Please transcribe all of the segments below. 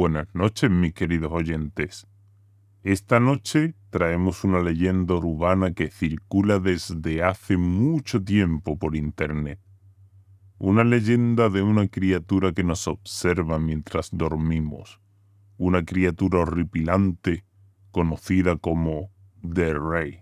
Buenas noches, mis queridos oyentes. Esta noche traemos una leyenda urbana que circula desde hace mucho tiempo por Internet. Una leyenda de una criatura que nos observa mientras dormimos. Una criatura horripilante conocida como The Rey.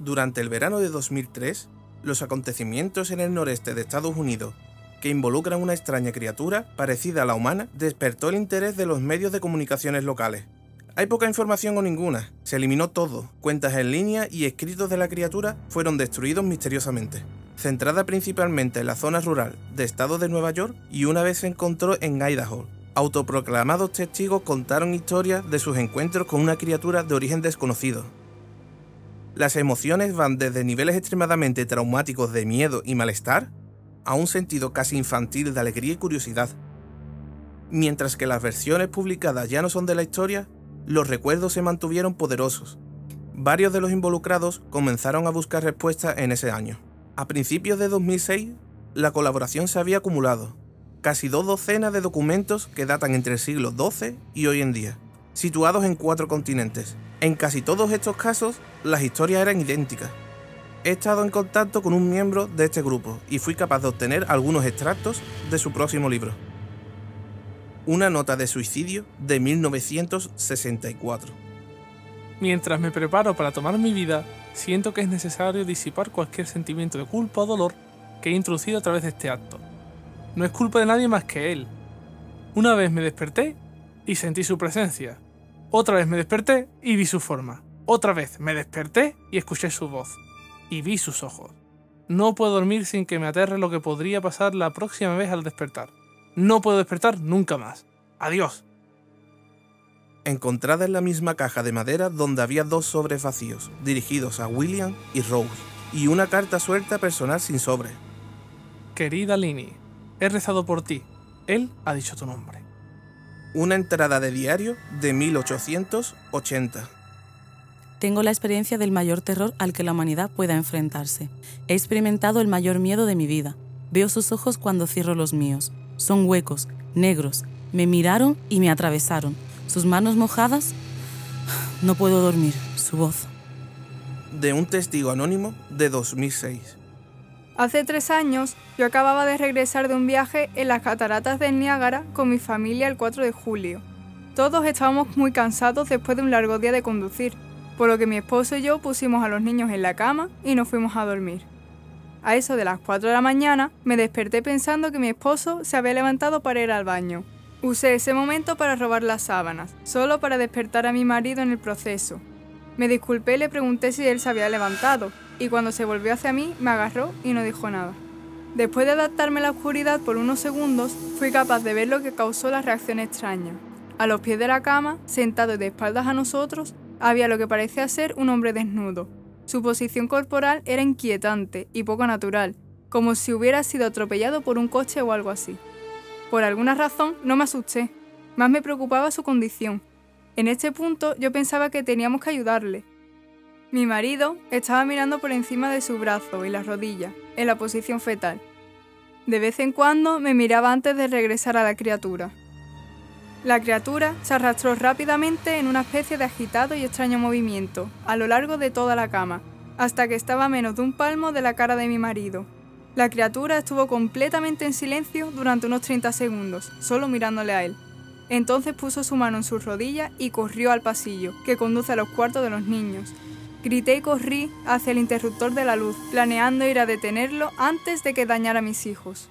Durante el verano de 2003, los acontecimientos en el noreste de Estados Unidos que involucran una extraña criatura parecida a la humana despertó el interés de los medios de comunicaciones locales. Hay poca información o ninguna, se eliminó todo, cuentas en línea y escritos de la criatura fueron destruidos misteriosamente. Centrada principalmente en la zona rural de estado de Nueva York y una vez se encontró en Idaho. Autoproclamados testigos contaron historias de sus encuentros con una criatura de origen desconocido, las emociones van desde niveles extremadamente traumáticos de miedo y malestar a un sentido casi infantil de alegría y curiosidad. Mientras que las versiones publicadas ya no son de la historia, los recuerdos se mantuvieron poderosos. Varios de los involucrados comenzaron a buscar respuestas en ese año. A principios de 2006, la colaboración se había acumulado, casi dos docenas de documentos que datan entre el siglo XII y hoy en día, situados en cuatro continentes, en casi todos estos casos, las historias eran idénticas. He estado en contacto con un miembro de este grupo y fui capaz de obtener algunos extractos de su próximo libro. Una nota de suicidio de 1964. Mientras me preparo para tomar mi vida, siento que es necesario disipar cualquier sentimiento de culpa o dolor que he introducido a través de este acto. No es culpa de nadie más que él. Una vez me desperté y sentí su presencia, otra vez me desperté y vi su forma. Otra vez me desperté y escuché su voz. Y vi sus ojos. No puedo dormir sin que me aterre lo que podría pasar la próxima vez al despertar. No puedo despertar nunca más. Adiós. Encontrada en la misma caja de madera donde había dos sobres vacíos, dirigidos a William y Rose, y una carta suelta personal sin sobre. Querida Lini, he rezado por ti. Él ha dicho tu nombre una entrada de diario de 1880. Tengo la experiencia del mayor terror al que la humanidad pueda enfrentarse. He experimentado el mayor miedo de mi vida. Veo sus ojos cuando cierro los míos. Son huecos, negros. Me miraron y me atravesaron. Sus manos mojadas. No puedo dormir. Su voz. De un testigo anónimo de 2006. Hace tres años yo acababa de regresar de un viaje en las cataratas del Niágara con mi familia el 4 de julio. Todos estábamos muy cansados después de un largo día de conducir, por lo que mi esposo y yo pusimos a los niños en la cama y nos fuimos a dormir. A eso de las 4 de la mañana me desperté pensando que mi esposo se había levantado para ir al baño. Usé ese momento para robar las sábanas, solo para despertar a mi marido en el proceso. Me disculpé y le pregunté si él se había levantado, y cuando se volvió hacia mí me agarró y no dijo nada. Después de adaptarme a la oscuridad por unos segundos, fui capaz de ver lo que causó la reacción extraña. A los pies de la cama, sentado de espaldas a nosotros, había lo que parecía ser un hombre desnudo. Su posición corporal era inquietante y poco natural, como si hubiera sido atropellado por un coche o algo así. Por alguna razón no me asusté, más me preocupaba su condición. En este punto yo pensaba que teníamos que ayudarle, mi marido estaba mirando por encima de su brazo y la rodilla, en la posición fetal. De vez en cuando me miraba antes de regresar a la criatura. La criatura se arrastró rápidamente en una especie de agitado y extraño movimiento, a lo largo de toda la cama, hasta que estaba a menos de un palmo de la cara de mi marido. La criatura estuvo completamente en silencio durante unos 30 segundos, solo mirándole a él. Entonces puso su mano en su rodilla y corrió al pasillo, que conduce a los cuartos de los niños, Grité y corrí hacia el interruptor de la luz, planeando ir a detenerlo antes de que dañara a mis hijos.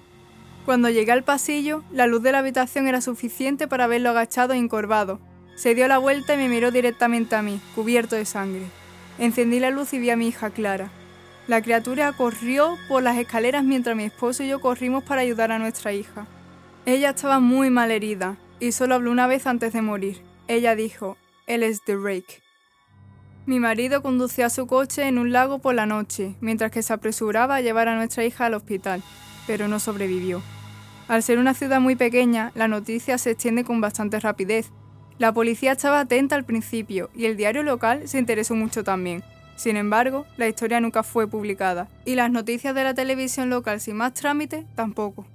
Cuando llegué al pasillo, la luz de la habitación era suficiente para verlo agachado e encorvado. Se dio la vuelta y me miró directamente a mí, cubierto de sangre. Encendí la luz y vi a mi hija Clara. La criatura corrió por las escaleras mientras mi esposo y yo corrimos para ayudar a nuestra hija. Ella estaba muy mal herida y solo habló una vez antes de morir. Ella dijo, él es The Rake. Mi marido conducía su coche en un lago por la noche, mientras que se apresuraba a llevar a nuestra hija al hospital, pero no sobrevivió. Al ser una ciudad muy pequeña, la noticia se extiende con bastante rapidez, La policía estaba atenta al principio y el diario local se interesó mucho también. Sin embargo, la historia nunca fue publicada y las noticias de la televisión local sin más trámite tampoco.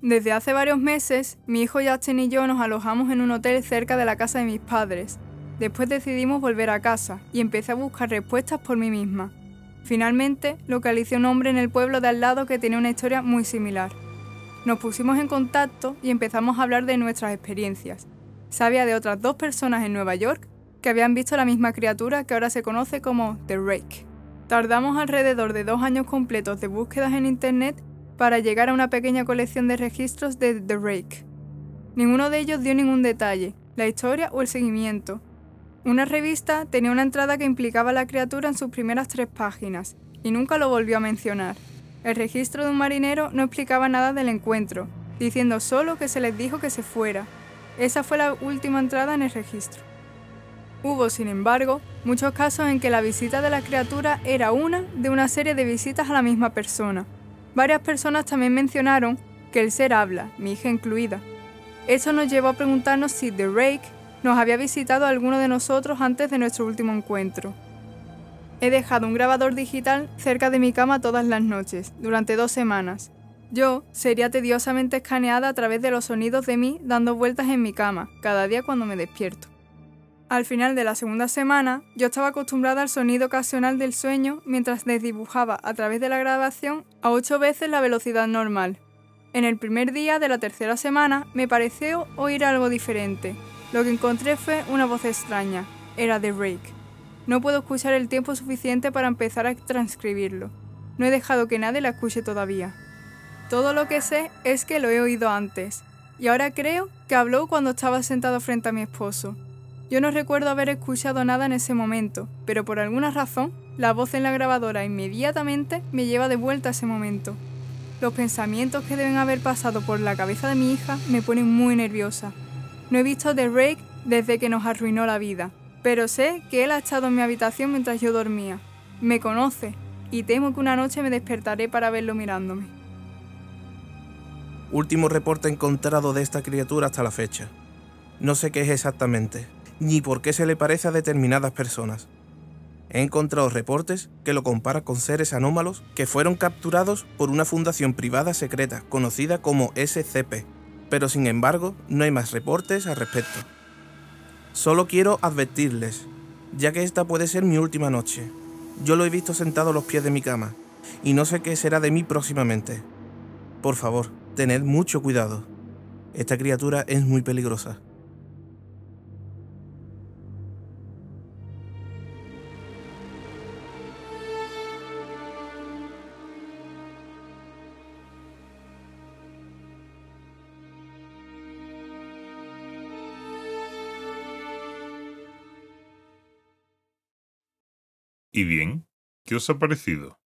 Desde hace varios meses, mi hijo Justin y yo nos alojamos en un hotel cerca de la casa de mis padres. Después decidimos volver a casa y empecé a buscar respuestas por mí misma. Finalmente, localicé un hombre en el pueblo de al lado que tenía una historia muy similar. Nos pusimos en contacto y empezamos a hablar de nuestras experiencias. Sabía de otras dos personas en Nueva York que habían visto la misma criatura que ahora se conoce como The Rake. Tardamos alrededor de dos años completos de búsquedas en Internet para llegar a una pequeña colección de registros de The Rake. Ninguno de ellos dio ningún detalle, la historia o el seguimiento. Una revista tenía una entrada que implicaba a la criatura en sus primeras tres páginas, y nunca lo volvió a mencionar. El registro de un marinero no explicaba nada del encuentro, diciendo solo que se les dijo que se fuera. Esa fue la última entrada en el registro. Hubo, sin embargo, muchos casos en que la visita de la criatura era una de una serie de visitas a la misma persona. Varias personas también mencionaron que el ser habla, mi hija incluida. Eso nos llevó a preguntarnos si The Rake nos había visitado alguno de nosotros antes de nuestro último encuentro. He dejado un grabador digital cerca de mi cama todas las noches, durante dos semanas. Yo sería tediosamente escaneada a través de los sonidos de mí dando vueltas en mi cama, cada día cuando me despierto. Al final de la segunda semana, yo estaba acostumbrada al sonido ocasional del sueño mientras desdibujaba a través de la grabación a ocho veces la velocidad normal. En el primer día de la tercera semana me pareció oír algo diferente. Lo que encontré fue una voz extraña. Era de Rake. No puedo escuchar el tiempo suficiente para empezar a transcribirlo. No he dejado que nadie la escuche todavía. Todo lo que sé es que lo he oído antes, y ahora creo que habló cuando estaba sentado frente a mi esposo. Yo no recuerdo haber escuchado nada en ese momento, pero por alguna razón, la voz en la grabadora inmediatamente me lleva de vuelta a ese momento. Los pensamientos que deben haber pasado por la cabeza de mi hija me ponen muy nerviosa. No he visto The Rake desde que nos arruinó la vida, pero sé que él ha estado en mi habitación mientras yo dormía. Me conoce y temo que una noche me despertaré para verlo mirándome. Último reporte encontrado de esta criatura hasta la fecha. No sé qué es exactamente, ni por qué se le parece a determinadas personas. He encontrado reportes que lo comparan con seres anómalos que fueron capturados por una fundación privada secreta conocida como SCP, pero sin embargo no hay más reportes al respecto. Solo quiero advertirles, ya que esta puede ser mi última noche. Yo lo he visto sentado a los pies de mi cama, y no sé qué será de mí próximamente. Por favor, tened mucho cuidado. Esta criatura es muy peligrosa. ¿Y bien? ¿Qué os ha parecido?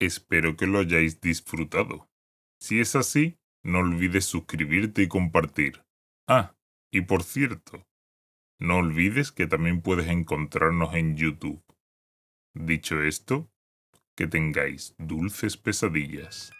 Espero que lo hayáis disfrutado. Si es así, no olvides suscribirte y compartir. Ah, y por cierto, no olvides que también puedes encontrarnos en YouTube. Dicho esto, que tengáis dulces pesadillas.